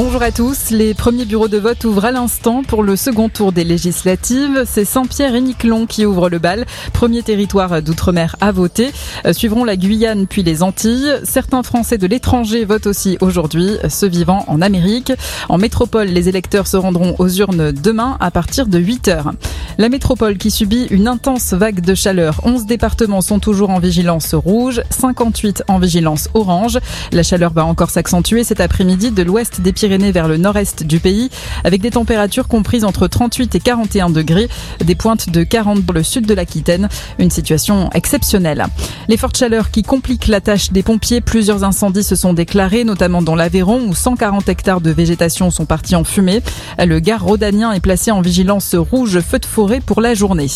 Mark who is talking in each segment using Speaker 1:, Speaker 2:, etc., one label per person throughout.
Speaker 1: Bonjour à tous. Les premiers bureaux de vote ouvrent à l'instant pour le second tour des législatives. C'est Saint-Pierre et Miquelon qui ouvrent le bal. Premier territoire d'outre-mer à voter. Euh, suivront la Guyane puis les Antilles. Certains Français de l'étranger votent aussi aujourd'hui, ceux vivant en Amérique. En métropole, les électeurs se rendront aux urnes demain à partir de 8 heures. La métropole qui subit une intense vague de chaleur. 11 départements sont toujours en vigilance rouge, 58 en vigilance orange. La chaleur va encore s'accentuer cet après-midi de l'ouest des Pyrénées vers le nord-est du pays, avec des températures comprises entre 38 et 41 degrés, des pointes de 40 pour le sud de l'Aquitaine. Une situation exceptionnelle. Les fortes chaleurs qui compliquent la tâche des pompiers, plusieurs incendies se sont déclarés, notamment dans l'Aveyron, où 140 hectares de végétation sont partis en fumée. Le Gard rhodanien est placé en vigilance rouge feu de forêt pour la journée.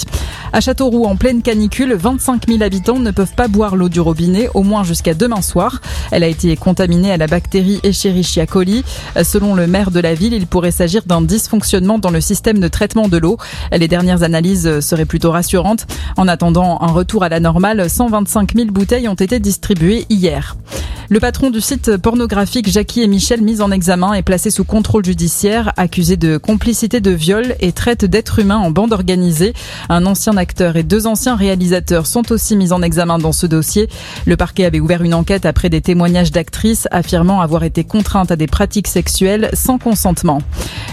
Speaker 1: À Châteauroux, en pleine canicule, 25 000 habitants ne peuvent pas boire l'eau du robinet, au moins jusqu'à demain soir. Elle a été contaminée à la bactérie Escherichia coli. Selon le maire de la ville, il pourrait s'agir d'un dysfonctionnement dans le système de traitement de l'eau. Les dernières analyses seraient plutôt rassurantes. En attendant un retour à la normale, 125 000 bouteilles ont été distribuées hier. Le patron du site pornographique Jackie et Michel, mis en examen, est placé sous contrôle judiciaire, accusé de complicité de viol et traite d'êtres humains en bande organisée. Un ancien acteur et deux anciens réalisateurs sont aussi mis en examen dans ce dossier. Le parquet avait ouvert une enquête après des témoignages d'actrices affirmant avoir été contraintes à des pratiques sexuelles sans consentement.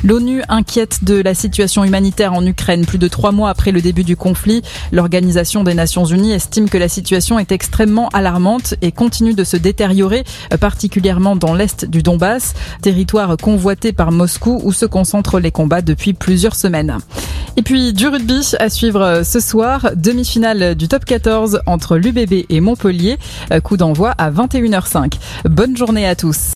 Speaker 1: L'ONU inquiète de la situation humanitaire en Ukraine plus de trois mois après le début du conflit. L'Organisation des Nations Unies estime que la situation est extrêmement alarmante et continue de se détériorer particulièrement dans l'est du Donbass, territoire convoité par Moscou où se concentrent les combats depuis plusieurs semaines. Et puis du rugby à suivre ce soir, demi-finale du top 14 entre l'UBB et Montpellier, coup d'envoi à 21h05. Bonne journée à tous.